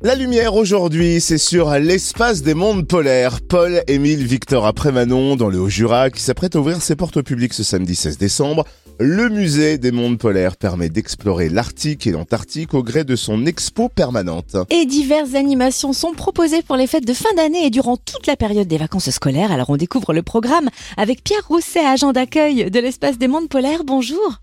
La lumière aujourd'hui, c'est sur l'espace des mondes polaires. Paul Émile Victor après Manon dans le Haut-Jura qui s'apprête à ouvrir ses portes au public ce samedi 16 décembre. Le musée des mondes polaires permet d'explorer l'Arctique et l'Antarctique au gré de son expo permanente. Et diverses animations sont proposées pour les fêtes de fin d'année et durant toute la période des vacances scolaires. Alors on découvre le programme avec Pierre Rousset, agent d'accueil de l'espace des mondes polaires. Bonjour.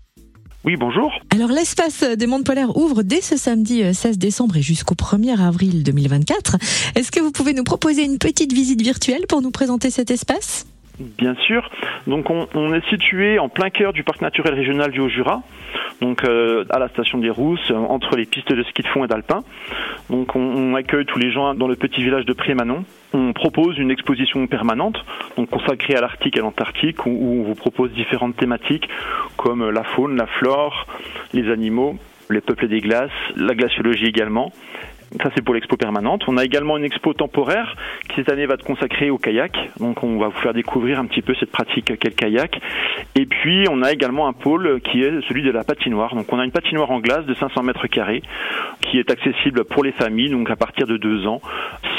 Oui, bonjour. Alors l'espace des mondes polaires ouvre dès ce samedi 16 euh, décembre et jusqu'au 1er avril 2024. Est-ce que vous pouvez nous proposer une petite visite virtuelle pour nous présenter cet espace? Bien sûr. Donc on, est situé en plein cœur du parc naturel régional du Haut-Jura, donc euh, à la station des Rousses, entre les pistes de ski de fond et d'alpin. Donc on, accueille tous les gens dans le petit village de Prémanon. On propose une exposition permanente, donc consacrée à l'Arctique et à l'Antarctique, où, où on vous propose différentes thématiques comme la faune, la flore, les animaux, les peuples des glaces, la glaciologie également. Ça, c'est pour l'expo permanente. On a également une expo temporaire qui cette année va être consacrée au kayak. Donc, on va vous faire découvrir un petit peu cette pratique qu'est le kayak. Et puis, on a également un pôle qui est celui de la patinoire. Donc, on a une patinoire en glace de 500 mètres carrés qui est accessible pour les familles, donc à partir de deux ans.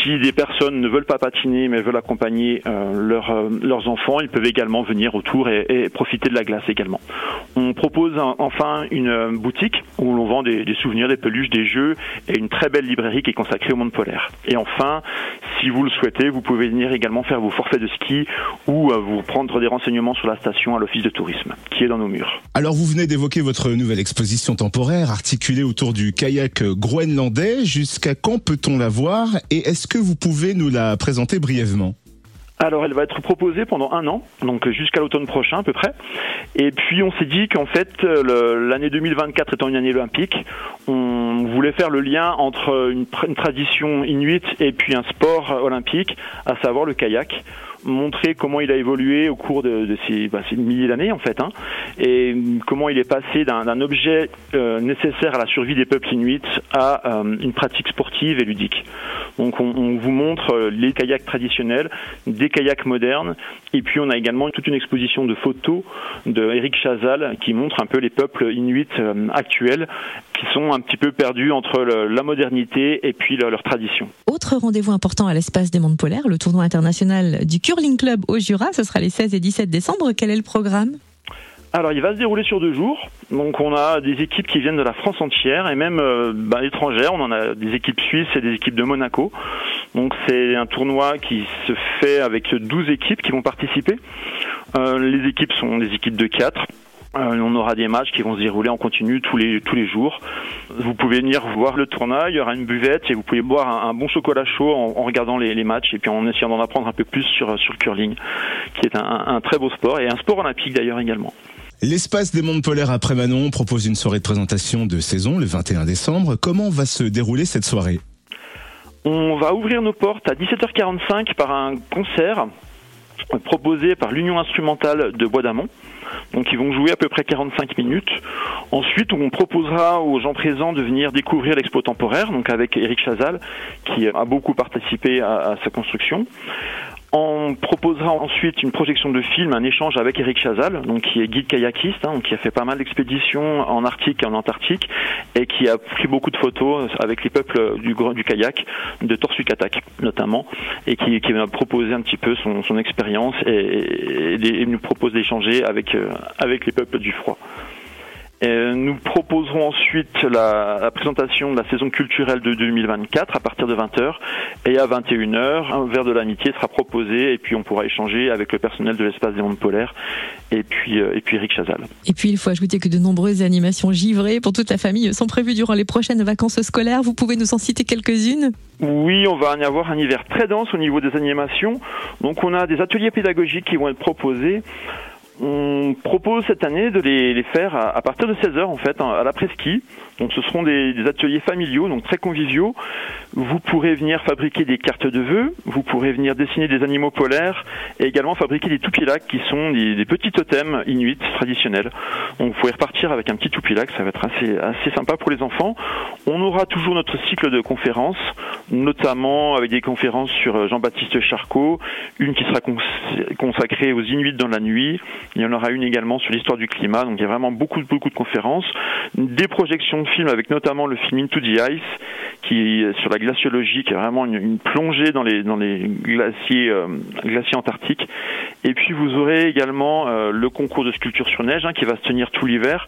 Si des personnes ne veulent pas patiner mais veulent accompagner euh, euh, leurs enfants, ils peuvent également venir autour et, et, profiter de la glace également. On propose enfin une euh, boutique où l'on vend des, des souvenirs, des peluches, des jeux et une très belle librairie qui est consacrée au monde polaire. Et enfin, si vous le souhaitez, vous pouvez venir également faire vos forfaits de ski ou vous prendre des renseignements sur la station à l'office de tourisme qui est dans nos murs. Alors vous venez d'évoquer votre nouvelle exposition temporaire articulée autour du kayak groenlandais. Jusqu'à quand peut-on la voir et est-ce que vous pouvez nous la présenter brièvement? Alors elle va être proposée pendant un an, donc jusqu'à l'automne prochain à peu près. Et puis on s'est dit qu'en fait l'année 2024 étant une année olympique, on voulait faire le lien entre une, tradition inuite et puis un sport olympique, à savoir le kayak montrer comment il a évolué au cours de, ces, bah, milliers d'années en fait, hein, et comment il est passé d'un objet euh, nécessaire à la survie des peuples inuits à euh, une pratique sportive et ludique. Donc on, vous montre euh, les kayaks traditionnels, des kayaks modernes, et puis on a également toute une exposition de photos de Eric Chazal qui montre un peu les peuples inuits actuels qui sont un petit peu perdus entre la modernité et puis leur, leur tradition. Autre rendez-vous important à l'espace des mondes polaires, le tournoi international du Curling Club au Jura, ce sera les 16 et 17 décembre. Quel est le programme? Alors, il va se dérouler sur deux jours. Donc, on a des équipes qui viennent de la France entière et même euh, bah, étrangères. On en a des équipes suisses et des équipes de Monaco. Donc, c'est un tournoi qui se fait avec 12 équipes qui vont participer. Euh, les équipes sont des équipes de 4. Euh, on aura des matchs qui vont se dérouler en continu tous les tous les jours. Vous pouvez venir voir le tournoi, il y aura une buvette et vous pouvez boire un, bon chocolat chaud en, regardant les, matchs et puis en essayant d'en apprendre un peu plus sur sur le curling, qui est un, très beau sport et un sport olympique d'ailleurs également. L'espace des mondes polaires après Manon propose une soirée de présentation de saison le 21 décembre. Comment va se dérouler cette soirée? On va ouvrir nos portes à 17h45 par un concert proposé par l'Union instrumentale de Bois d'Amont. Donc ils vont jouer à peu près 45 minutes. Ensuite, on proposera aux gens présents de venir découvrir l'expo temporaire, donc avec Eric Chazal, qui a beaucoup participé à, à sa construction. On proposera ensuite une projection de film, un échange avec Eric Chazal, donc qui est guide kayakiste, hein, qui a fait pas mal d'expéditions en Arctique et en Antarctique, et qui a pris beaucoup de photos avec les peuples du, du kayak, de Torsukatak notamment, et qui, qui va proposer un petit peu son, expérience et, et, nous propose d'échanger avec, euh, avec les peuples du froid. Et nous proposerons ensuite la, la, présentation de la saison culturelle de 2024 à partir de 20h et à 21h un verre de l'amitié sera proposé et puis on pourra échanger avec le personnel de l'espace des mondes polaires et puis euh, et puis Eric Chazal. Et puis il faut ajouter que de nombreuses animations givrées pour toute la famille sont prévues durant les prochaines vacances scolaires. Vous pouvez nous en citer quelques-unes? Oui, on va y avoir un hiver très dense au niveau des animations. Donc on a des ateliers pédagogiques qui vont être proposés on propose cette année de les, faire à, partir de 16h en fait à la presqu'île. Donc ce seront des, ateliers familiaux, donc très conviviaux. Vous pourrez venir fabriquer des cartes de vœux, vous pourrez venir dessiner des animaux polaires et également fabriquer des toupilacs qui sont des, petits totems inuits traditionnels. Donc vous pourrez repartir avec un petit toupilac, ça va être assez, assez sympa pour les enfants. On aura toujours notre cycle de conférences notamment avec des conférences sur Jean-Baptiste Charcot, une qui sera consacrée aux Inuits dans la nuit. Il y en aura une également sur l'histoire du climat. Donc il y a vraiment beaucoup, beaucoup de conférences. Des projections de avec notamment le film Into the Ice, qui est sur la glaciologie, qui est vraiment une, plongée dans les, glaciers, euh, glaciers antarctiques. Et puis vous aurez également euh, le concours de sculpture sur neige hein, qui va se tenir tout l'hiver.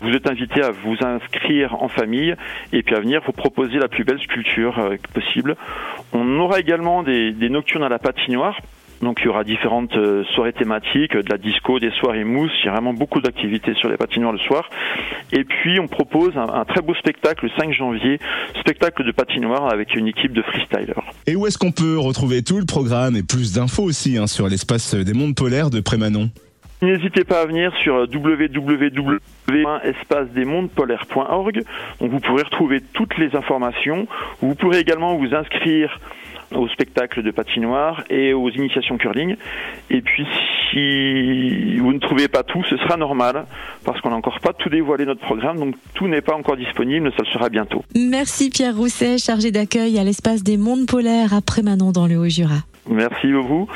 Vous êtes invité à vous inscrire en famille et puis à venir vous proposer la plus belle sculpture euh, possible. On aura également des nocturnes à la patinoire donc il y aura différentes euh, soirées thématiques, de la disco, des soirées mousse, il y a vraiment beaucoup d'activités sur les patinoires le soir. Et puis on propose un, très beau spectacle le 5 janvier, spectacle de patinoire avec une équipe de freestylers. Et où est-ce qu'on peut retrouver tout le programme et plus d'infos aussi hein, sur l'espace des mondes polaires de Prémanon? N'hésitez pas à venir sur www.espacedesmondespolaires.org. Donc vous pourrez retrouver toutes les informations. Vous pourrez également vous inscrire au spectacle de patinoire et aux initiations curling. Et puis si vous ne trouvez pas tout, ce sera normal parce qu'on n'a encore pas tout dévoilé notre programme, donc tout n'est pas encore disponible, ça le sera bientôt. Merci Pierre Rousset, chargé d'accueil à l'espace des mondes polaires après Manon dans le Haut-Jura. Merci à vous.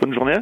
Bonne journée.